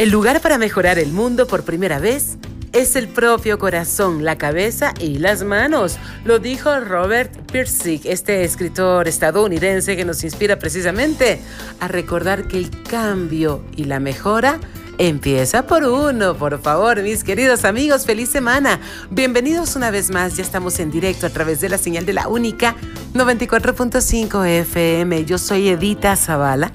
El lugar para mejorar el mundo por primera vez es el propio corazón, la cabeza y las manos. Lo dijo Robert Pirsig, este escritor estadounidense que nos inspira precisamente a recordar que el cambio y la mejora empieza por uno, por favor, mis queridos amigos, feliz semana. Bienvenidos una vez más, ya estamos en directo a través de la señal de la única 94.5 FM. Yo soy Edita Zavala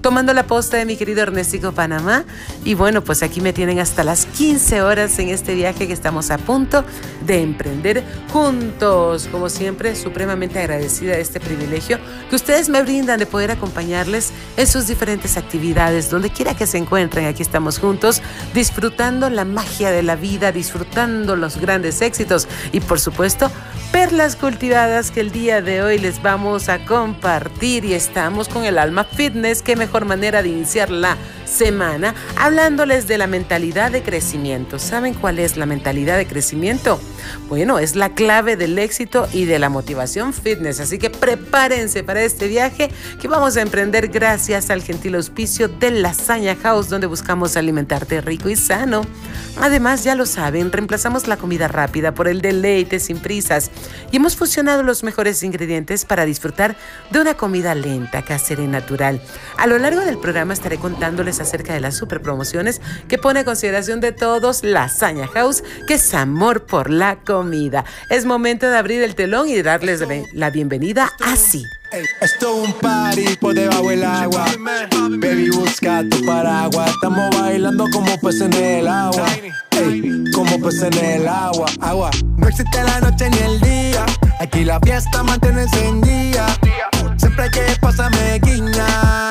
tomando la posta de mi querido Ernesto Panamá. Y bueno, pues aquí me tienen hasta las 15 horas en este viaje que estamos a punto de emprender juntos. Como siempre, supremamente agradecida de este privilegio que ustedes me brindan de poder acompañarles en sus diferentes actividades, donde quiera que se encuentren. Aquí estamos juntos, disfrutando la magia de la vida, disfrutando los grandes éxitos y por supuesto, perlas cultivadas que el día de hoy les vamos a compartir y estamos con el alma fitness que mejor manera de iniciar la semana hablándoles de la mentalidad de crecimiento. ¿Saben cuál es la mentalidad de crecimiento? Bueno, es la clave del éxito y de la motivación fitness. Así que prepárense para este viaje que vamos a emprender gracias al gentil auspicio de Lasaña House, donde buscamos alimentarte rico y sano. Además, ya lo saben, reemplazamos la comida rápida por el deleite sin prisas y hemos fusionado los mejores ingredientes para disfrutar de una comida lenta, casera y natural. A lo largo del programa estaré contándoles acerca de las super promociones que pone a consideración de todos Lasaña House, que es amor por la comida. Es momento de abrir el telón y darles la bienvenida así. esto es un party por debajo del agua. Baby, busca tu paraguas. Estamos bailando como peces en el agua. como peces en el agua. Agua. No existe la noche ni el día. Aquí la fiesta mantiene encendida. Siempre hay que pasarme guiña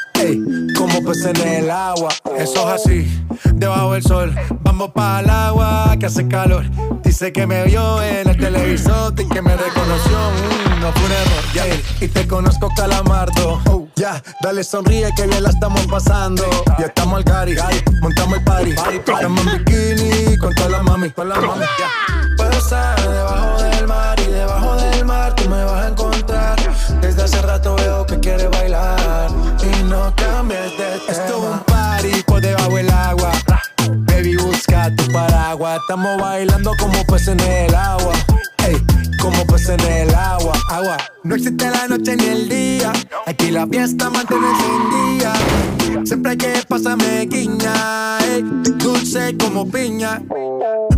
Ey, como peces en el agua. Eso es así, debajo del sol. Vamos para el agua que hace calor. Dice que me vio en el televisor y que me reconoció. Mm, no fue un error, y te conozco, calamardo. Oh, ya, dale sonríe que bien la estamos pasando. Ya estamos al cari, montamos el party. Estamos en bikini con toda la mami, con la mami. Puedo estar debajo del mar y debajo del mar tú me vas a encontrar. Desde hace rato veo que quieres bailar no cambies de tema. Esto es un party por debajo del agua. Baby, busca tu paraguas. Estamos bailando como peces en el agua. Ey, como peces en el agua, agua. No existe la noche ni el día. Aquí la fiesta mantiene día. Siempre hay que pasarme guiña. Ey, dulce como piña.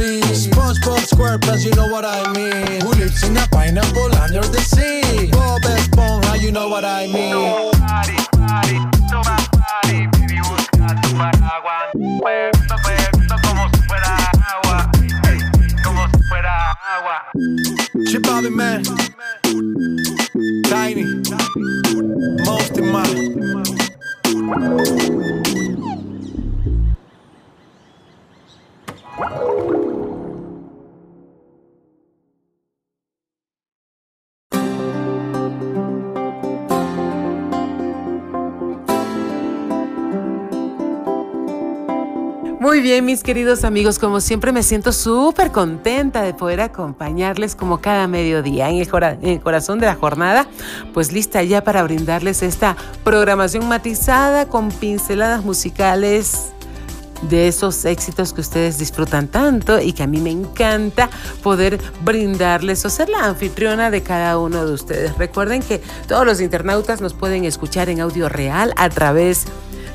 sea? SpongeBob SquarePants, you know what I mean. Who lives in a pineapple under the sea? Bob Esponja, you know what I mean. Party, party, toma baby busca tu paraguas. Bebiendo, bebiendo como si fuera agua, como si fuera agua. Chip Man, Tiny, Most in my. Bien, mis queridos amigos, como siempre me siento súper contenta de poder acompañarles como cada mediodía en el, en el, corazón de la jornada, pues lista ya para brindarles esta programación matizada con pinceladas musicales de esos éxitos que ustedes disfrutan tanto y que a mí me encanta poder brindarles o ser la anfitriona de cada uno de ustedes. Recuerden que todos los internautas nos pueden escuchar en audio real a través de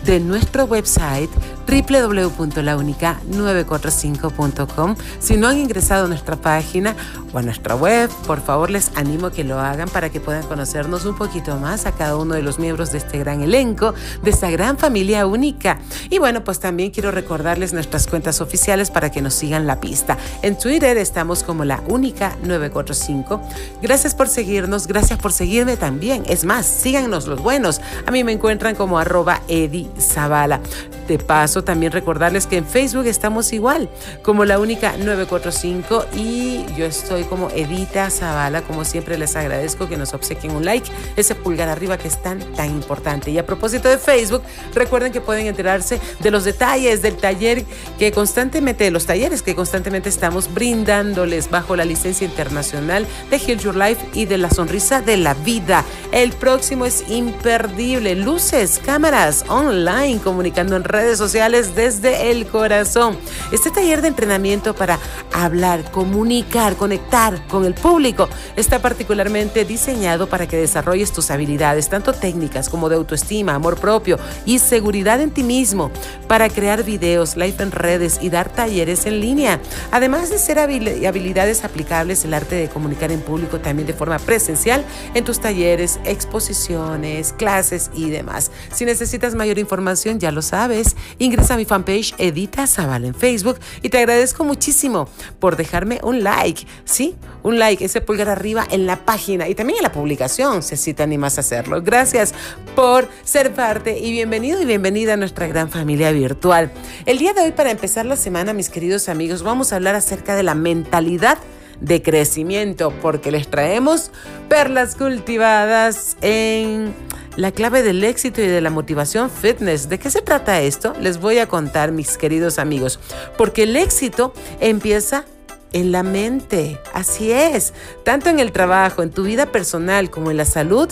de nuestro website www.launica945.com. Si no han ingresado a nuestra página o a nuestra web, por favor les animo a que lo hagan para que puedan conocernos un poquito más a cada uno de los miembros de este gran elenco, de esta gran familia única. Y bueno, pues también quiero recordarles nuestras cuentas oficiales para que nos sigan la pista. En Twitter estamos como la única 945. Gracias por seguirnos, gracias por seguirme también. Es más, síganos los buenos. A mí me encuentran como arroba Eddie Zavala. De paso, también recordarles que en Facebook estamos igual, como la única 945 y yo estoy como Edita Zavala, como siempre les agradezco que nos obsequien un like, ese pulgar arriba que es tan, tan importante. Y a propósito de Facebook, recuerden que pueden enterarse de los detalles del taller que constantemente, los talleres que constantemente estamos brindándoles bajo la licencia internacional de Heal Your Life y de la sonrisa de la vida. El próximo es imperdible, luces, cámaras, online, comunicando en sociales desde el corazón. Este taller de entrenamiento para hablar, comunicar, conectar con el público está particularmente diseñado para que desarrolles tus habilidades, tanto técnicas como de autoestima, amor propio y seguridad en ti mismo, para crear videos, live en redes y dar talleres en línea. Además de ser habilidades aplicables, el arte de comunicar en público también de forma presencial en tus talleres, exposiciones, clases y demás. Si necesitas mayor información, ya lo sabes, ingresa a mi fanpage Edita Zavala en Facebook y te agradezco muchísimo por dejarme un like, ¿sí? Un like, ese pulgar arriba en la página y también en la publicación, si te animas a hacerlo. Gracias por ser parte y bienvenido y bienvenida a nuestra gran familia virtual. El día de hoy, para empezar la semana, mis queridos amigos, vamos a hablar acerca de la mentalidad de crecimiento, porque les traemos perlas cultivadas en la clave del éxito y de la motivación fitness. ¿De qué se trata esto? Les voy a contar, mis queridos amigos, porque el éxito empieza en la mente, así es, tanto en el trabajo, en tu vida personal como en la salud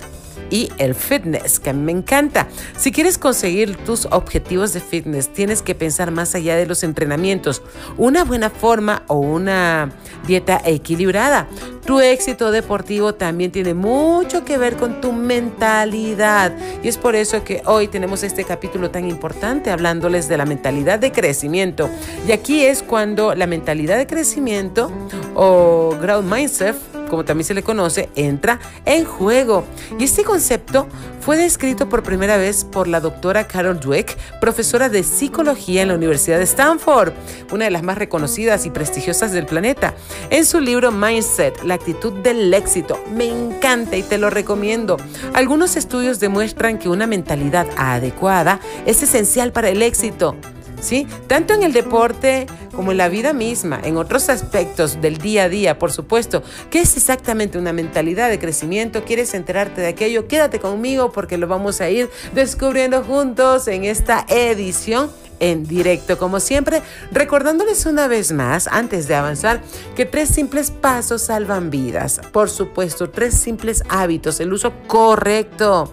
y el fitness, que me encanta. Si quieres conseguir tus objetivos de fitness, tienes que pensar más allá de los entrenamientos. Una buena forma o una dieta equilibrada. Tu éxito deportivo también tiene mucho que ver con tu mentalidad. Y es por eso que hoy tenemos este capítulo tan importante hablándoles de la mentalidad de crecimiento. Y aquí es cuando la mentalidad de crecimiento o growth mindset como también se le conoce, entra en juego. Y este concepto fue descrito por primera vez por la doctora Carol Dweck, profesora de psicología en la Universidad de Stanford, una de las más reconocidas y prestigiosas del planeta. En su libro Mindset, la actitud del éxito, me encanta y te lo recomiendo. Algunos estudios demuestran que una mentalidad adecuada es esencial para el éxito. ¿Sí? Tanto en el deporte como en la vida misma, en otros aspectos del día a día, por supuesto. ¿Qué es exactamente una mentalidad de crecimiento? ¿Quieres enterarte de aquello? Quédate conmigo porque lo vamos a ir descubriendo juntos en esta edición en directo, como siempre, recordándoles una vez más, antes de avanzar, que tres simples pasos salvan vidas. Por supuesto, tres simples hábitos, el uso correcto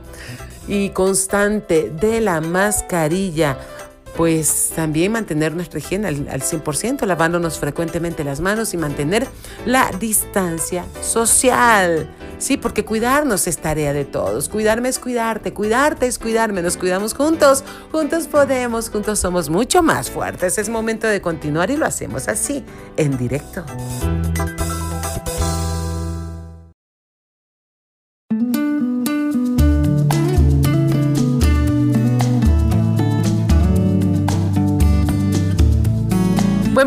y constante de la mascarilla pues también mantener nuestra higiene al, 100%, lavándonos frecuentemente las manos y mantener la distancia social. Sí, porque cuidarnos es tarea de todos. Cuidarme es cuidarte, cuidarte es cuidarme. Nos cuidamos juntos, juntos podemos, juntos somos mucho más fuertes. Es momento de continuar y lo hacemos así, en directo.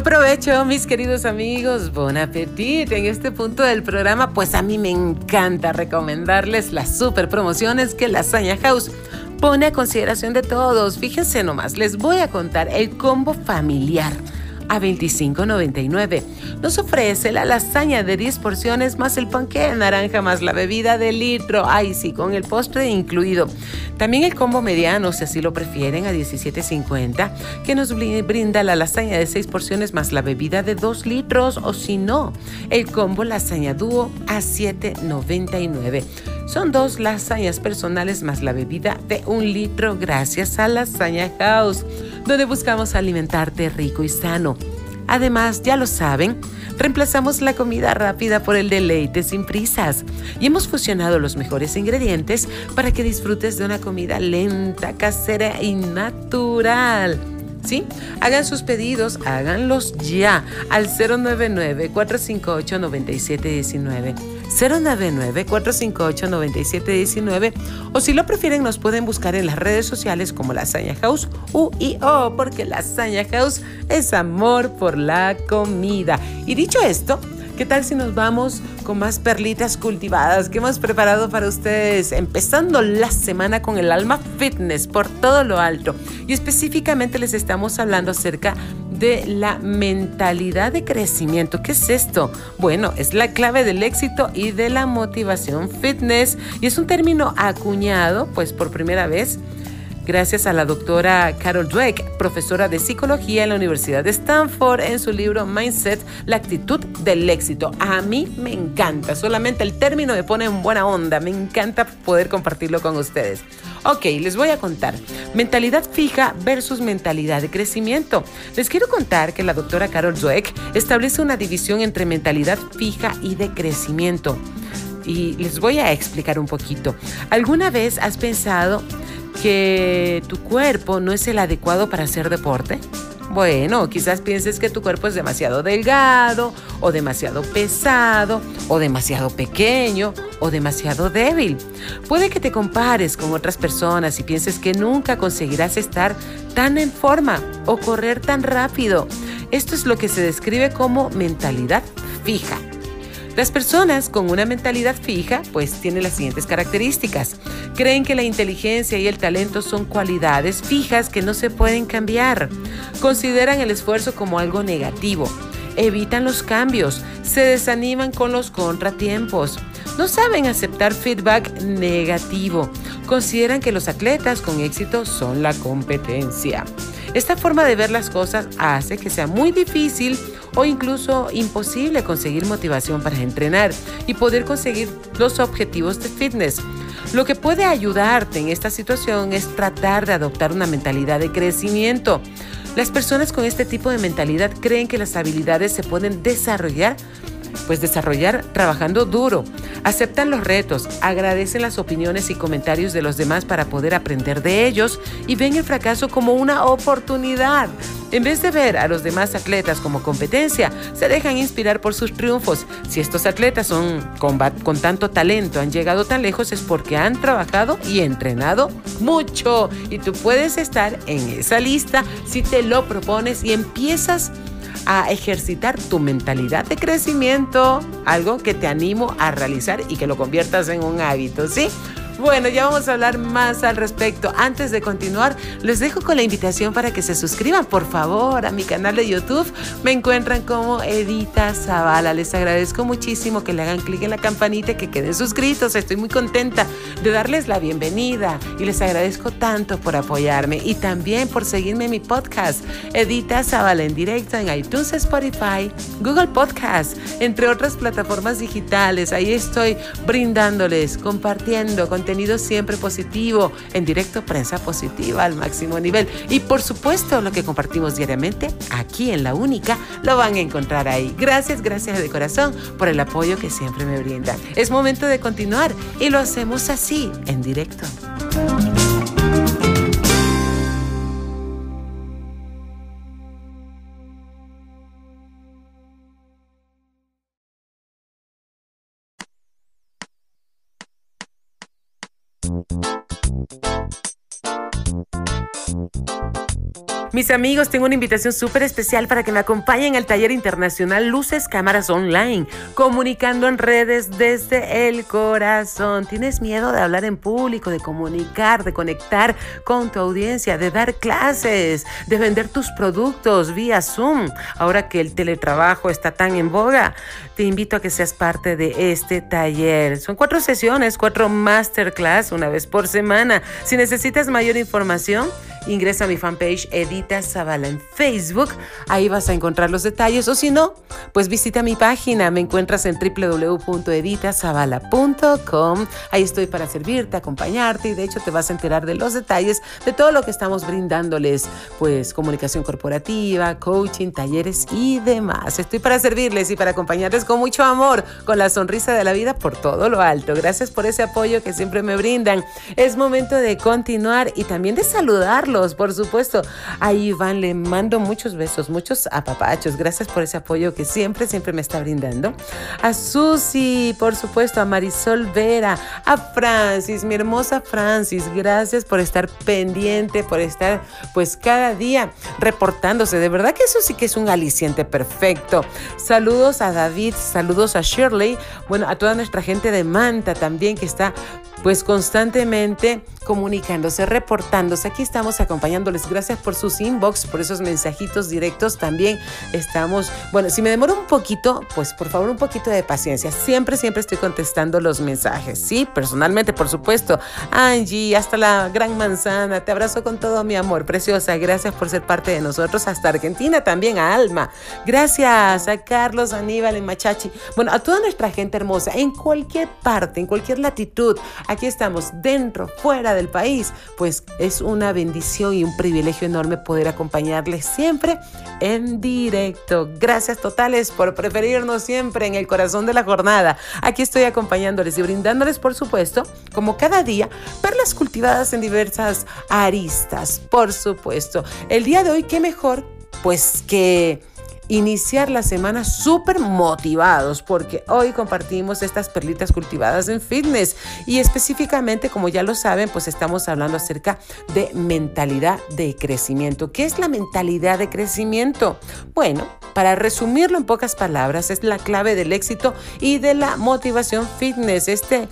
Buen provecho, mis queridos amigos. Bon appetit. En este punto del programa, pues a mí me encanta recomendarles las super promociones que Lasaña House pone a consideración de todos. Fíjense nomás, les voy a contar el combo familiar a $25.99. Nos ofrece la lasaña de 10 porciones más el panque de naranja más la bebida de litro. Ay, sí, con el postre incluido. También el combo mediano, si así lo prefieren, a $17.50, que nos brinda la lasaña de 6 porciones más la bebida de 2 litros. O si no, el combo lasaña dúo a $7.99. Son dos lasañas personales más la bebida de un litro gracias a Lasaña House, donde buscamos alimentarte rico y sano Además, ya lo saben, reemplazamos la comida rápida por el deleite sin prisas y hemos fusionado los mejores ingredientes para que disfrutes de una comida lenta, casera y natural. ¿Sí? Hagan sus pedidos, háganlos ya al 099-458-9719. 099-458-9719 o si lo prefieren nos pueden buscar en las redes sociales como Lasaña House UIO porque Lasaña House es amor por la comida. Y dicho esto, ¿Qué tal si nos vamos con más perlitas cultivadas que hemos preparado para ustedes? Empezando la semana con el alma fitness por todo lo alto. Y específicamente les estamos hablando acerca de la mentalidad de crecimiento. ¿Qué es esto? Bueno, es la clave del éxito y de la motivación fitness. Y es un término acuñado, pues por primera vez gracias a la doctora Carol Dweck, profesora de psicología en la Universidad de Stanford, en su libro Mindset, la actitud del éxito. A mí me encanta, solamente el término me pone en buena onda, me encanta poder compartirlo con ustedes. Ok, les voy a contar. Mentalidad fija versus mentalidad de crecimiento. Les quiero contar que la doctora Carol Dweck establece una división entre mentalidad fija y de crecimiento. Y les voy a explicar un poquito. ¿Alguna vez has pensado que tu cuerpo no es el adecuado para hacer deporte? Bueno, quizás pienses que tu cuerpo es demasiado delgado o demasiado pesado o demasiado pequeño o demasiado débil. Puede que te compares con otras personas y pienses que nunca conseguirás estar tan en forma o correr tan rápido. Esto es lo que se describe como mentalidad fija. Las personas con una mentalidad fija pues tienen las siguientes características. Creen que la inteligencia y el talento son cualidades fijas que no se pueden cambiar. Consideran el esfuerzo como algo negativo. Evitan los cambios. Se desaniman con los contratiempos. No saben aceptar feedback negativo. Consideran que los atletas con éxito son la competencia. Esta forma de ver las cosas hace que sea muy difícil o incluso imposible conseguir motivación para entrenar y poder conseguir los objetivos de fitness. Lo que puede ayudarte en esta situación es tratar de adoptar una mentalidad de crecimiento. Las personas con este tipo de mentalidad creen que las habilidades se pueden desarrollar pues desarrollar trabajando duro. Aceptan los retos, agradecen las opiniones y comentarios de los demás para poder aprender de ellos y ven el fracaso como una oportunidad. En vez de ver a los demás atletas como competencia, se dejan inspirar por sus triunfos. Si estos atletas son con, con tanto talento, han llegado tan lejos, es porque han trabajado y entrenado mucho. Y tú puedes estar en esa lista si te lo propones y empiezas a ejercitar tu mentalidad de crecimiento, algo que te animo a realizar y que lo conviertas en un hábito, ¿sí? Bueno, ya vamos a hablar más al respecto. Antes de continuar, les dejo con la invitación para que se suscriban, por favor, a mi canal de YouTube. Me encuentran como Edita Zavala. Les agradezco muchísimo que le hagan clic en la campanita y que queden suscritos. Estoy muy contenta de darles la bienvenida y les agradezco tanto por apoyarme y también por seguirme en mi podcast, Edita Zavala en directo en iTunes, Spotify, Google Podcast, entre otras plataformas digitales. Ahí estoy brindándoles, compartiendo con siempre positivo, en directo prensa positiva al máximo nivel. Y por supuesto, lo que compartimos diariamente aquí en La Única lo van a encontrar ahí. Gracias, gracias de corazón por el apoyo que siempre me brindan. Es momento de continuar y lo hacemos así, en directo. Mis amigos, tengo una invitación súper especial para que me acompañen al taller internacional Luces Cámaras Online, comunicando en redes desde el corazón. ¿Tienes miedo de hablar en público, de comunicar, de conectar con tu audiencia, de dar clases, de vender tus productos vía Zoom? Ahora que el teletrabajo está tan en boga, te invito a que seas parte de este taller. Son cuatro sesiones, cuatro masterclass, una vez por semana. Si necesitas mayor información, ingresa a mi fanpage Edita Zavala en Facebook. Ahí vas a encontrar los detalles. O si no, pues visita mi página. Me encuentras en www.editazavala.com. Ahí estoy para servirte, acompañarte y de hecho te vas a enterar de los detalles de todo lo que estamos brindándoles, pues comunicación corporativa, coaching, talleres y demás. Estoy para servirles y para acompañarles con mucho amor, con la sonrisa de la vida por todo lo alto. Gracias por ese apoyo que siempre me brindan. Es momento de continuar y también de saludarlos, por supuesto. A Iván le mando muchos besos, muchos apapachos. Gracias por ese apoyo que siempre, siempre me está brindando. A Susi, por supuesto, a Marisol Vera, a Francis, mi hermosa Francis. Gracias por estar pendiente, por estar pues cada día reportándose. De verdad que eso sí que es un aliciente perfecto. Saludos a David, saludos a Shirley, bueno, a toda nuestra gente de Manta también que está pues constantemente comunicándose, reportándose. Aquí estamos acompañándoles. Gracias por sus inbox, por esos mensajitos directos. También estamos, bueno, si me demoro un poquito, pues por favor un poquito de paciencia. Siempre, siempre estoy contestando los mensajes. Sí, personalmente, por supuesto. Angie, hasta la gran manzana. Te abrazo con todo mi amor, preciosa. Gracias por ser parte de nosotros. Hasta Argentina también, a Alma. Gracias a Carlos, Aníbal, en Machachi. Bueno, a toda nuestra gente hermosa, en cualquier parte, en cualquier latitud aquí estamos dentro, fuera del país, pues es una bendición y un privilegio enorme poder acompañarles siempre en directo. Gracias totales por preferirnos siempre en el corazón de la jornada. Aquí estoy acompañándoles y brindándoles, por supuesto, como cada día, perlas cultivadas en diversas aristas, por supuesto. El día de hoy, qué mejor, pues que iniciar la semana súper motivados porque hoy compartimos estas perlitas cultivadas en fitness y específicamente, como ya lo saben, pues estamos hablando acerca de mentalidad de crecimiento. ¿Qué es la mentalidad de crecimiento? Bueno, para resumirlo en pocas palabras, es la clave del éxito y de la motivación fitness. Este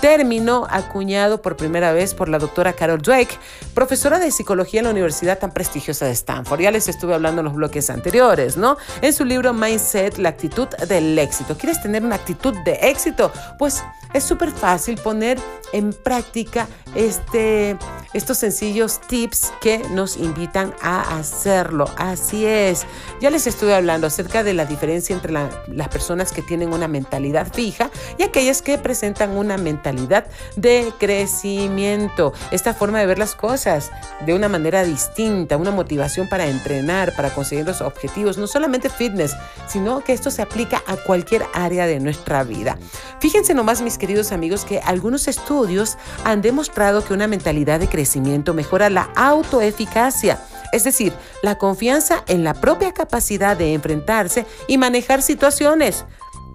término acuñado por primera vez por la doctora Carol Dweck, profesora de psicología en la universidad tan prestigiosa de Stanford. Ya les estuve hablando en los bloques anteriores, ¿no? En su libro Mindset, la actitud del éxito. ¿Quieres tener una actitud de éxito? Pues es súper fácil poner en práctica este, estos sencillos tips que nos invitan a hacerlo. Así es. Ya les estuve hablando acerca de la diferencia entre las personas que tienen una mentalidad fija y aquellas que presentan una mentalidad de crecimiento. Esta forma de ver las cosas de una manera distinta, una motivación para entrenar, para conseguir los objetivos, no solamente fitness, sino que esto se aplica a cualquier área de nuestra vida. Fíjense nomás, mis queridos amigos, que algunos estudios han demostrado que una mentalidad de crecimiento mejora la autoeficacia, es decir, la confianza en la propia capacidad de enfrentarse y manejar situaciones,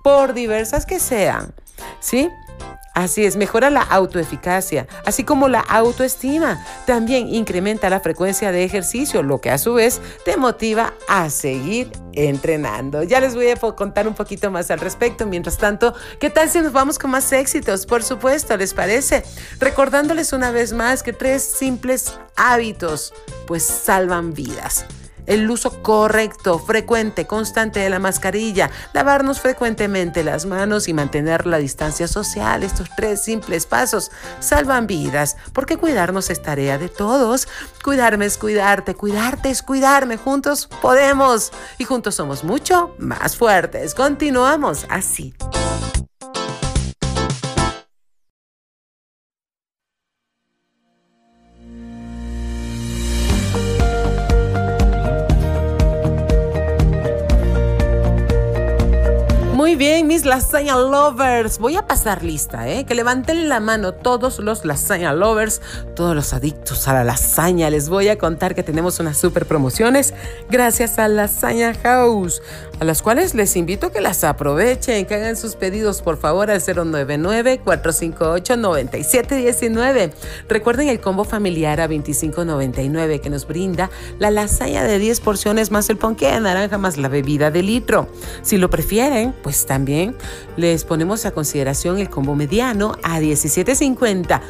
por diversas que sean. ¿Sí? Así es, mejora la autoeficacia, así como la autoestima. También incrementa la frecuencia de ejercicio, lo que a su vez te motiva a seguir entrenando. Ya les voy a contar un poquito más al respecto. Mientras tanto, ¿qué tal si nos vamos con más éxitos? Por supuesto, ¿les parece? Recordándoles una vez más que tres simples hábitos pues salvan vidas el uso correcto, frecuente, constante de la mascarilla, lavarnos frecuentemente las manos y mantener la distancia social. Estos tres simples pasos salvan vidas, porque cuidarnos es tarea de todos. Cuidarme es cuidarte, cuidarte es cuidarme. Juntos podemos y juntos somos mucho más fuertes. Continuamos así. Bien, mis lasaña lovers. Voy a pasar lista, ¿eh? Que levanten la mano todos los lasaña lovers, todos los adictos a la lasaña. Les voy a contar que tenemos unas super promociones gracias a Lasaña House, a las cuales les invito que las aprovechen, que hagan sus pedidos por favor al 099-458-9719. Recuerden el combo familiar a 25.99 que nos brinda la lasaña de 10 porciones más el ponqué de naranja más la bebida de litro. Si lo prefieren, pues también les ponemos a consideración el combo mediano a 17.50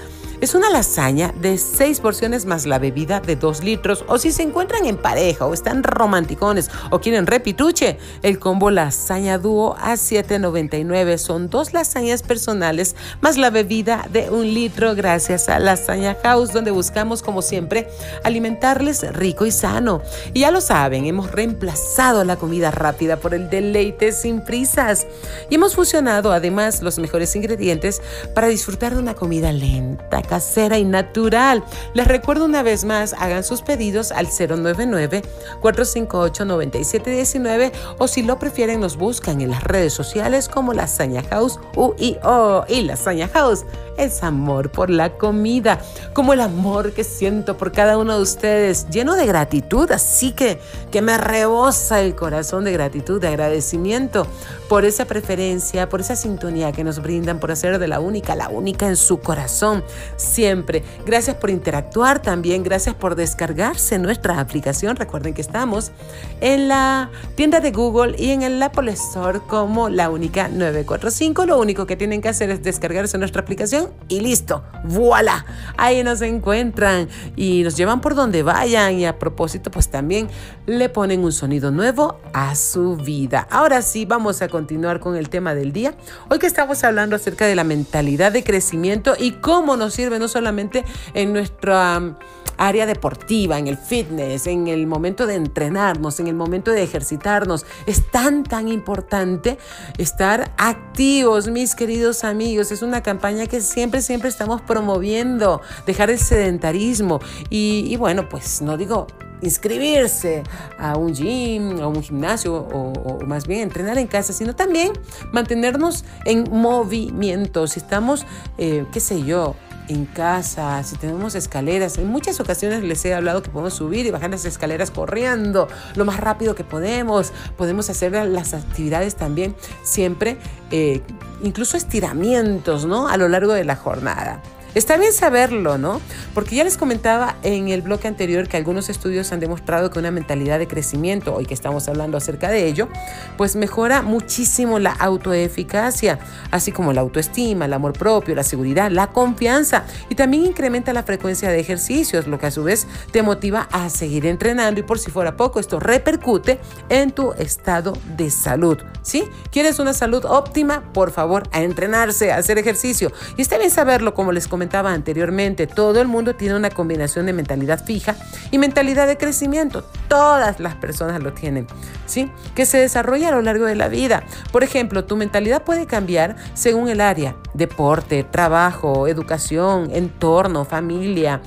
Es una lasaña de 6 porciones más la bebida de 2 litros. O si se encuentran en pareja o están romanticones o quieren repituche, el combo lasaña dúo a 7.99. Son dos lasañas personales más la bebida de un litro gracias a Lasaña House, donde buscamos como siempre alimentarles rico y sano. Y ya lo saben, hemos reemplazado la comida rápida por el deleite sin prisas. Y hemos fusionado además los mejores ingredientes para disfrutar de una comida lenta, casera y natural. Les recuerdo una vez más, hagan sus pedidos al 099-458-9719 o si lo prefieren nos buscan en las redes sociales como Lasaña House UIO y Lasaña House. Es amor por la comida, como el amor que siento por cada uno de ustedes, lleno de gratitud, así que que me rebosa el corazón de gratitud, de agradecimiento por esa preferencia, por esa sintonía que nos brindan, por hacer de la única, la única en su corazón, siempre. Gracias por interactuar también, gracias por descargarse nuestra aplicación. Recuerden que estamos en la tienda de Google y en el Apple Store como la única 945. Lo único que tienen que hacer es descargarse nuestra aplicación y listo, voilà, ahí nos encuentran y nos llevan por donde vayan y a propósito pues también le ponen un sonido nuevo a su vida. Ahora sí, vamos a continuar con el tema del día. Hoy que estamos hablando acerca de la mentalidad de crecimiento y cómo nos sirve no solamente en nuestra área deportiva, en el fitness, en el momento de entrenarnos, en el momento de ejercitarnos. Es tan, tan importante estar activos, mis queridos amigos. Es una campaña que siempre, siempre estamos promoviendo, dejar el sedentarismo. Y, bueno, pues no digo inscribirse a un gym, a un gimnasio o, más bien entrenar en casa, sino también mantenernos en movimiento. Si estamos, eh, qué sé yo, en casa, si tenemos escaleras, en muchas ocasiones les he hablado que podemos subir y bajar las escaleras corriendo lo más rápido que podemos, podemos hacer las actividades también siempre, eh, incluso estiramientos, ¿no? A lo largo de la jornada. Está bien saberlo, ¿no? Porque ya les comentaba en el bloque anterior que algunos estudios han demostrado que una mentalidad de crecimiento, hoy que estamos hablando acerca de ello, pues mejora muchísimo la autoeficacia, así como la autoestima, el amor propio, la seguridad, la confianza y también incrementa la frecuencia de ejercicios, lo que a su vez te motiva a seguir entrenando y por si fuera poco, esto repercute en tu estado de salud, ¿sí? ¿Quieres una salud óptima? Por favor, a entrenarse, a hacer ejercicio. Y está bien saberlo, como les comentaba comentaba anteriormente, todo el mundo tiene una combinación de mentalidad fija y mentalidad de crecimiento. Todas las personas lo tienen, ¿sí? Que se desarrolla a lo largo de la vida. Por ejemplo, tu mentalidad puede cambiar según el área, deporte, trabajo, educación, entorno, familia,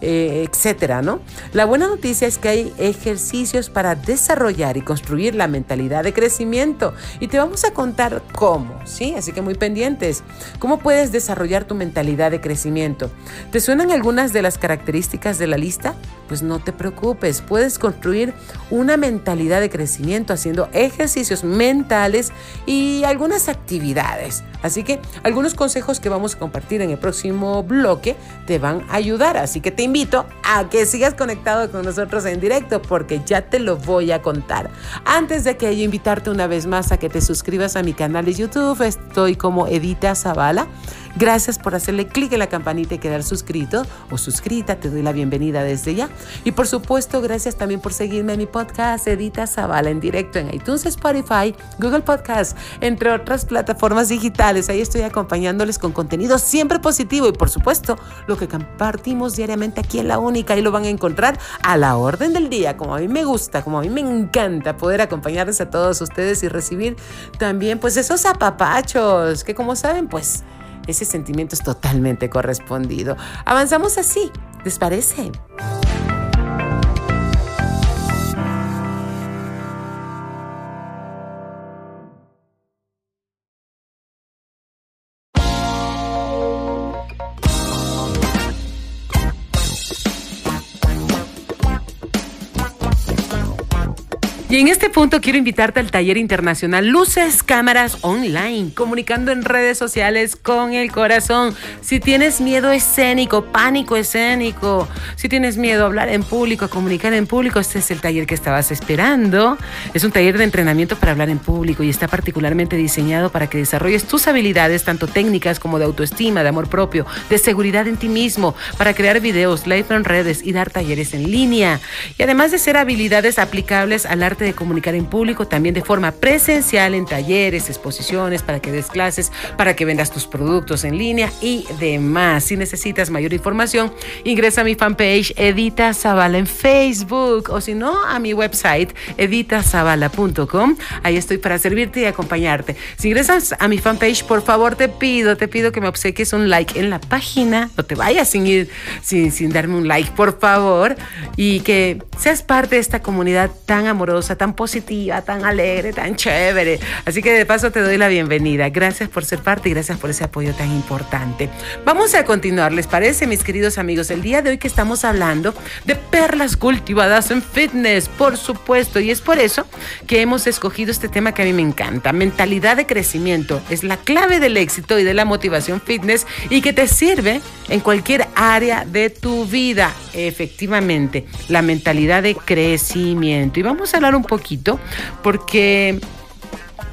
eh, etcétera, ¿no? La buena noticia es que hay ejercicios para desarrollar y construir la mentalidad de crecimiento y te vamos a contar cómo, ¿sí? Así que muy pendientes. ¿Cómo puedes desarrollar tu mentalidad de crecimiento? ¿Te suenan algunas de las características de la lista? Pues no te preocupes, puedes construir una mentalidad de crecimiento haciendo ejercicios mentales y algunas actividades. Así que algunos consejos que vamos a compartir en el próximo bloque te van a ayudar. Así que te invito a que sigas conectado con nosotros en directo porque ya te lo voy a contar. Antes de que ello, invitarte una vez más a que te suscribas a mi canal de YouTube. Estoy como Edita Zavala. Gracias por hacerle clic en la campanita y quedar suscrito o suscrita. Te doy la bienvenida desde ya. Y por supuesto, gracias también por seguirme en mi podcast Edita Zavala en directo en iTunes, Spotify, Google Podcast, entre otras plataformas digitales. Ahí estoy acompañándoles con contenido siempre positivo y por supuesto lo que compartimos diariamente aquí en La Única. Ahí lo van a encontrar a la orden del día, como a mí me gusta, como a mí me encanta poder acompañarles a todos ustedes y recibir también pues esos apapachos que como saben pues ese sentimiento es totalmente correspondido. Avanzamos así, ¿les parece? En este punto quiero invitarte al taller internacional Luces Cámaras Online, comunicando en redes sociales con el corazón. Si tienes miedo escénico, pánico escénico, si tienes miedo a hablar en público, a comunicar en público, este es el taller que estabas esperando. Es un taller de entrenamiento para hablar en público y está particularmente diseñado para que desarrolles tus habilidades, tanto técnicas como de autoestima, de amor propio, de seguridad en ti mismo, para crear videos, live en redes y dar talleres en línea. Y además de ser habilidades aplicables al arte de comunicar en público, también de forma presencial en talleres, exposiciones, para que des clases, para que vendas tus productos en línea y demás. Si necesitas mayor información, ingresa a mi fanpage Edita Zavala en Facebook o si no, a mi website editazavala.com. Ahí estoy para servirte y acompañarte. Si ingresas a mi fanpage, por favor, te pido, te pido que me obsequies un like en la página. No te vayas sin ir, sin, sin darme un like, por favor. Y que seas parte de esta comunidad tan amorosa tan positiva, tan alegre, tan chévere. Así que de paso te doy la bienvenida. Gracias por ser parte y gracias por ese apoyo tan importante. Vamos a continuar, ¿les parece, mis queridos amigos? El día de hoy que estamos hablando de perlas cultivadas en fitness, por supuesto, y es por eso que hemos escogido este tema que a mí me encanta. Mentalidad de crecimiento es la clave del éxito y de la motivación fitness y que te sirve en cualquier área de tu vida. Efectivamente, la mentalidad de crecimiento. Y vamos a hablar un poquito porque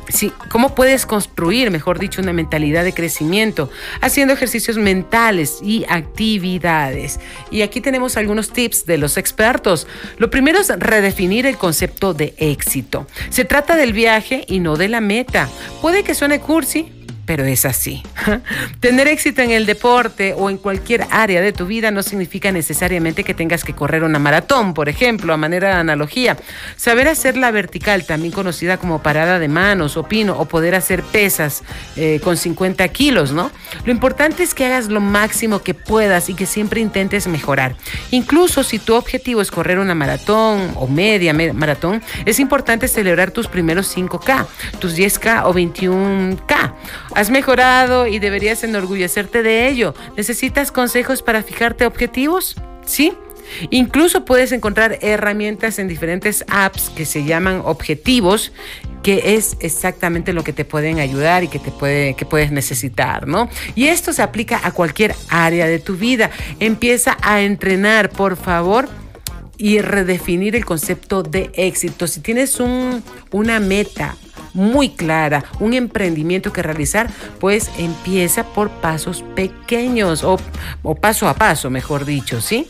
Sí, ¿cómo puedes construir, mejor dicho, una mentalidad de crecimiento? Haciendo ejercicios mentales y actividades. Y aquí tenemos algunos tips de los expertos. Lo primero es redefinir el concepto de éxito. Se trata del viaje y no de la meta. Puede que suene cursi, pero es así. Tener éxito en el deporte o en cualquier área de tu vida no significa necesariamente que tengas que correr una maratón, por ejemplo, a manera de analogía. Saber hacer la vertical, también conocida como parada de manos o pino, o poder hacer pesas eh, con 50 kilos, ¿no? Lo importante es que hagas lo máximo que puedas y que siempre intentes mejorar. Incluso si tu objetivo es correr una maratón o media maratón, es importante celebrar tus primeros 5K, tus 10K o 21K Has mejorado y deberías enorgullecerte de ello. ¿Necesitas consejos para fijarte objetivos? ¿Sí? Incluso puedes encontrar herramientas en diferentes apps que se llaman objetivos, que es exactamente lo que te pueden ayudar y que te puede, que puedes necesitar, ¿no? Y esto se aplica a cualquier área de tu vida. Empieza a entrenar, por favor y redefinir el concepto de éxito. Si tienes un, una meta, muy clara, un emprendimiento que realizar, pues empieza por pasos pequeños o, paso a paso, mejor dicho, ¿sí?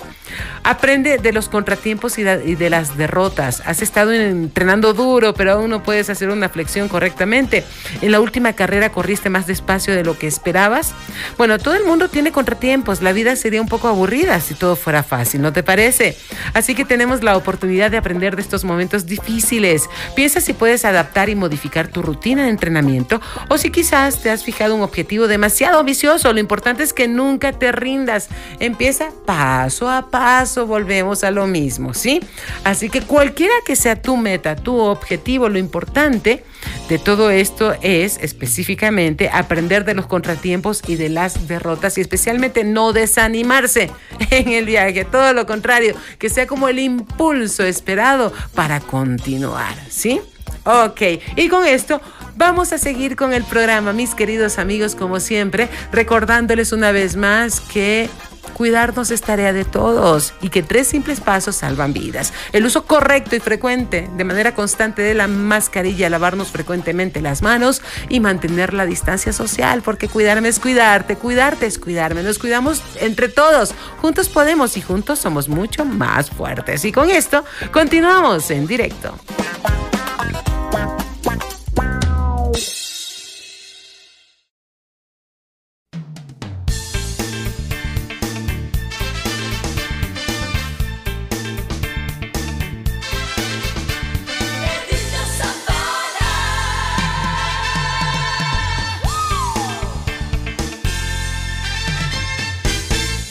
Aprende de los contratiempos y de, las derrotas. Has estado entrenando duro, pero aún no puedes hacer una flexión correctamente. En la última carrera corriste más despacio de lo que esperabas. Bueno, todo el mundo tiene contratiempos. La vida sería un poco aburrida si todo fuera fácil, ¿no te parece? Así que tenemos la oportunidad de aprender de estos momentos difíciles. Piensa si puedes adaptar y modificar tu rutina de entrenamiento o si quizás te has fijado un objetivo demasiado ambicioso. Lo importante es que nunca te rindas. Empieza paso a paso volvemos a lo mismo, ¿sí? Así que cualquiera que sea tu meta, tu objetivo, lo importante de todo esto es específicamente aprender de los contratiempos y de las derrotas y especialmente no desanimarse en el viaje, todo lo contrario, que sea como el impulso esperado para continuar, ¿sí? Ok, y con esto vamos a seguir con el programa, mis queridos amigos, como siempre, recordándoles una vez más que Cuidarnos es tarea de todos y que tres simples pasos salvan vidas. El uso correcto y frecuente, de manera constante, de la mascarilla, lavarnos frecuentemente las manos y mantener la distancia social, porque cuidarme es cuidarte, cuidarte es cuidarme. Nos cuidamos entre todos. Juntos podemos y juntos somos mucho más fuertes. Y con esto continuamos en directo.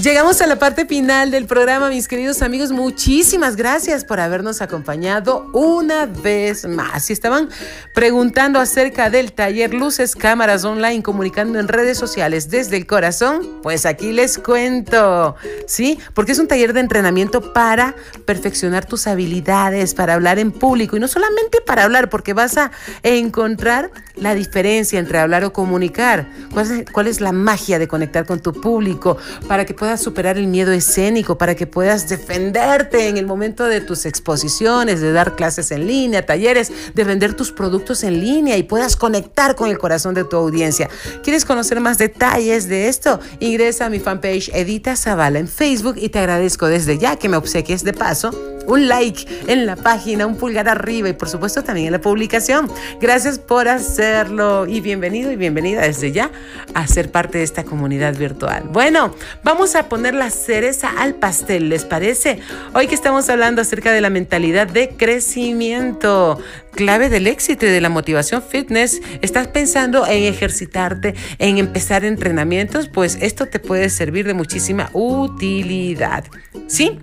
Llegamos a la parte final del programa, mis queridos amigos. Muchísimas gracias por habernos acompañado una vez más. Si estaban preguntando acerca del taller Luces Cámaras Online comunicando en redes sociales desde el corazón, pues aquí les cuento, ¿sí? Porque es un taller de entrenamiento para perfeccionar tus habilidades, para hablar en público y no solamente para hablar, porque vas a encontrar la diferencia entre hablar o comunicar. ¿Cuál es, cuál es la magia de conectar con tu público para que puedas superar el miedo escénico, para que puedas defenderte en el momento de tus exposiciones, de dar clases en línea, talleres, de vender tus productos en línea y puedas conectar con el corazón de tu audiencia. ¿Quieres conocer más detalles de esto? Ingresa a mi fanpage Edita Zavala en Facebook y te agradezco desde ya que me obsequies de paso un like en la página, un pulgar arriba y por supuesto también en la publicación. Gracias por hacerlo y bienvenido y bienvenida desde ya a ser parte de esta comunidad virtual. Bueno, vamos a poner la cereza al pastel, ¿les parece? Hoy que estamos hablando acerca de la mentalidad de crecimiento, clave del éxito y de la motivación fitness, estás pensando en ejercitarte, en empezar entrenamientos, pues esto te puede servir de muchísima utilidad. ¿Sí?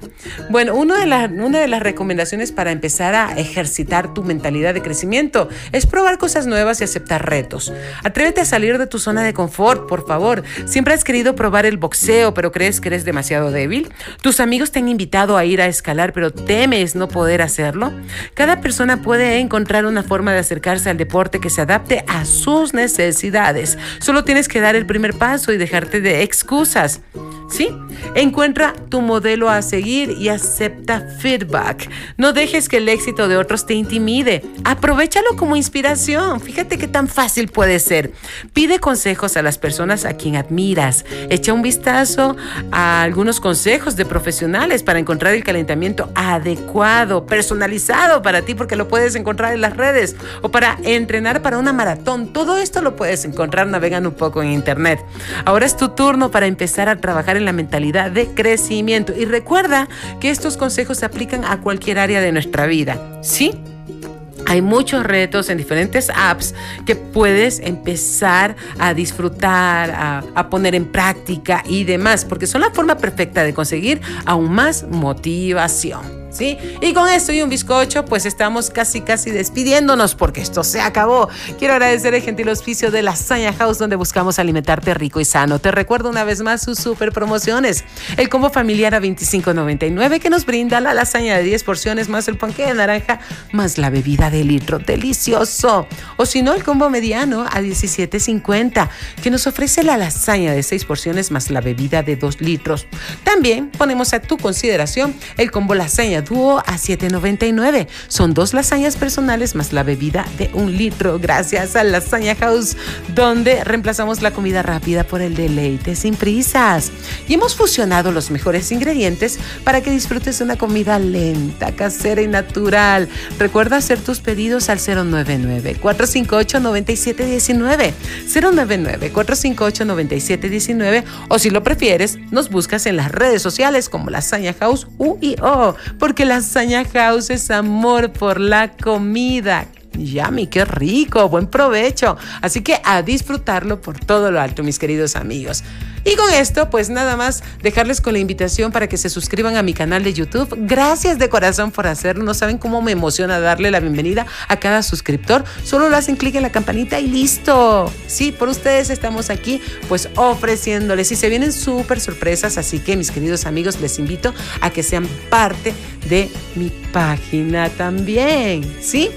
Bueno, una de, las, una de las recomendaciones para empezar a ejercitar tu mentalidad de crecimiento es probar cosas nuevas y aceptar retos. Atrévete a salir de tu zona de confort, por favor. Siempre has querido probar el boxeo, pero crees que eres demasiado débil. Tus amigos te han invitado a ir a escalar, pero temes no poder hacerlo. Cada persona puede encontrar encontrar una forma de acercarse al deporte que se adapte a sus necesidades. Solo tienes que dar el primer paso y dejarte de excusas. ¿Sí? Encuentra tu modelo a seguir y acepta feedback. No dejes que el éxito de otros te intimide. Aprovechalo como inspiración. Fíjate qué tan fácil puede ser. Pide consejos a las personas a quien admiras. Echa un vistazo a algunos consejos de profesionales para encontrar el calentamiento adecuado, personalizado para ti, porque lo puedes encontrar en las redes o para entrenar para una maratón. Todo esto lo puedes encontrar navegando un poco en internet. Ahora es tu turno para empezar a trabajar en la mentalidad de crecimiento y recuerda que estos consejos se aplican a cualquier área de nuestra vida. ¿Sí? Hay muchos retos en diferentes apps que puedes empezar a disfrutar, a, poner en práctica y demás, porque son la forma perfecta de conseguir aún más motivación. ¿Sí? Y con esto y un bizcocho, pues estamos casi, casi despidiéndonos porque esto se acabó. Quiero agradecer el gentil auspicio de Lasaña House, donde buscamos alimentarte rico y sano. Te recuerdo una vez más sus super promociones. El combo familiar a $25.99 que nos brinda la lasaña de 10 porciones más el panque de naranja más la bebida de litro. Delicioso. O si no, el combo mediano a $17.50 que nos ofrece la lasaña de 6 porciones más la bebida de 2 litros. También ponemos a tu consideración el combo lasaña dúo a 7.99. Son dos lasañas personales más la bebida de un litro gracias a Lasaña House, donde reemplazamos la comida rápida por el deleite sin prisas. Y hemos fusionado los mejores ingredientes para que disfrutes de una comida lenta, casera y natural. Recuerda hacer tus pedidos al 099 458 9719 099 458 9719 o si lo prefieres, nos buscas en las redes sociales como Lasaña House UIO porque Lasaña House es amor por la comida. Yummy, qué rico, buen provecho. Así que a disfrutarlo por todo lo alto, mis queridos amigos. Y con esto, pues nada más dejarles con la invitación para que se suscriban a mi canal de YouTube. Gracias de corazón por hacerlo. No saben cómo me emociona darle la bienvenida a cada suscriptor. Solo lo hacen clic en la campanita y listo. Sí, por ustedes estamos aquí, pues ofreciéndoles. Y se vienen súper sorpresas. Así que, mis queridos amigos, les invito a que sean parte de mi página también. ¿Sí?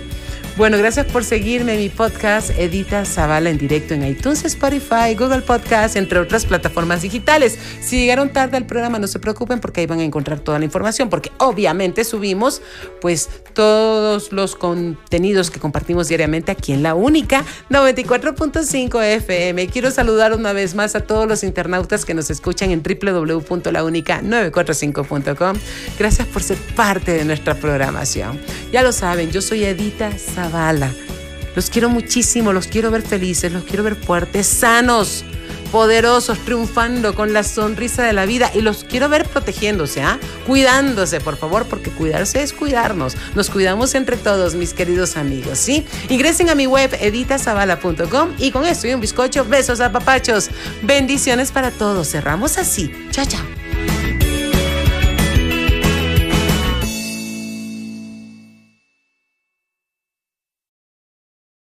Bueno, gracias por seguirme en mi podcast Edita Zavala en directo en iTunes, Spotify, Google Podcast, entre otras plataformas digitales. Si llegaron tarde al programa, no se preocupen porque ahí van a encontrar toda la información, porque obviamente subimos pues todos los contenidos que compartimos diariamente aquí en La Única 94.5 FM. Quiero saludar una vez más a todos los internautas que nos escuchan en www.launica945.com. Gracias por ser parte de nuestra programación. Ya lo saben, yo soy Edita Zavala Los quiero muchísimo, los quiero ver felices, los quiero ver fuertes, sanos, poderosos, triunfando con la sonrisa de la vida y los quiero ver protegiéndose, ¿ah? Cuidándose, por favor, porque cuidarse es cuidarnos. Nos cuidamos entre todos, mis queridos amigos, ¿sí? Ingresen a mi web editazavala.com y con esto y un bizcocho, besos a papachos. Bendiciones para todos. Cerramos así. Chao, chao.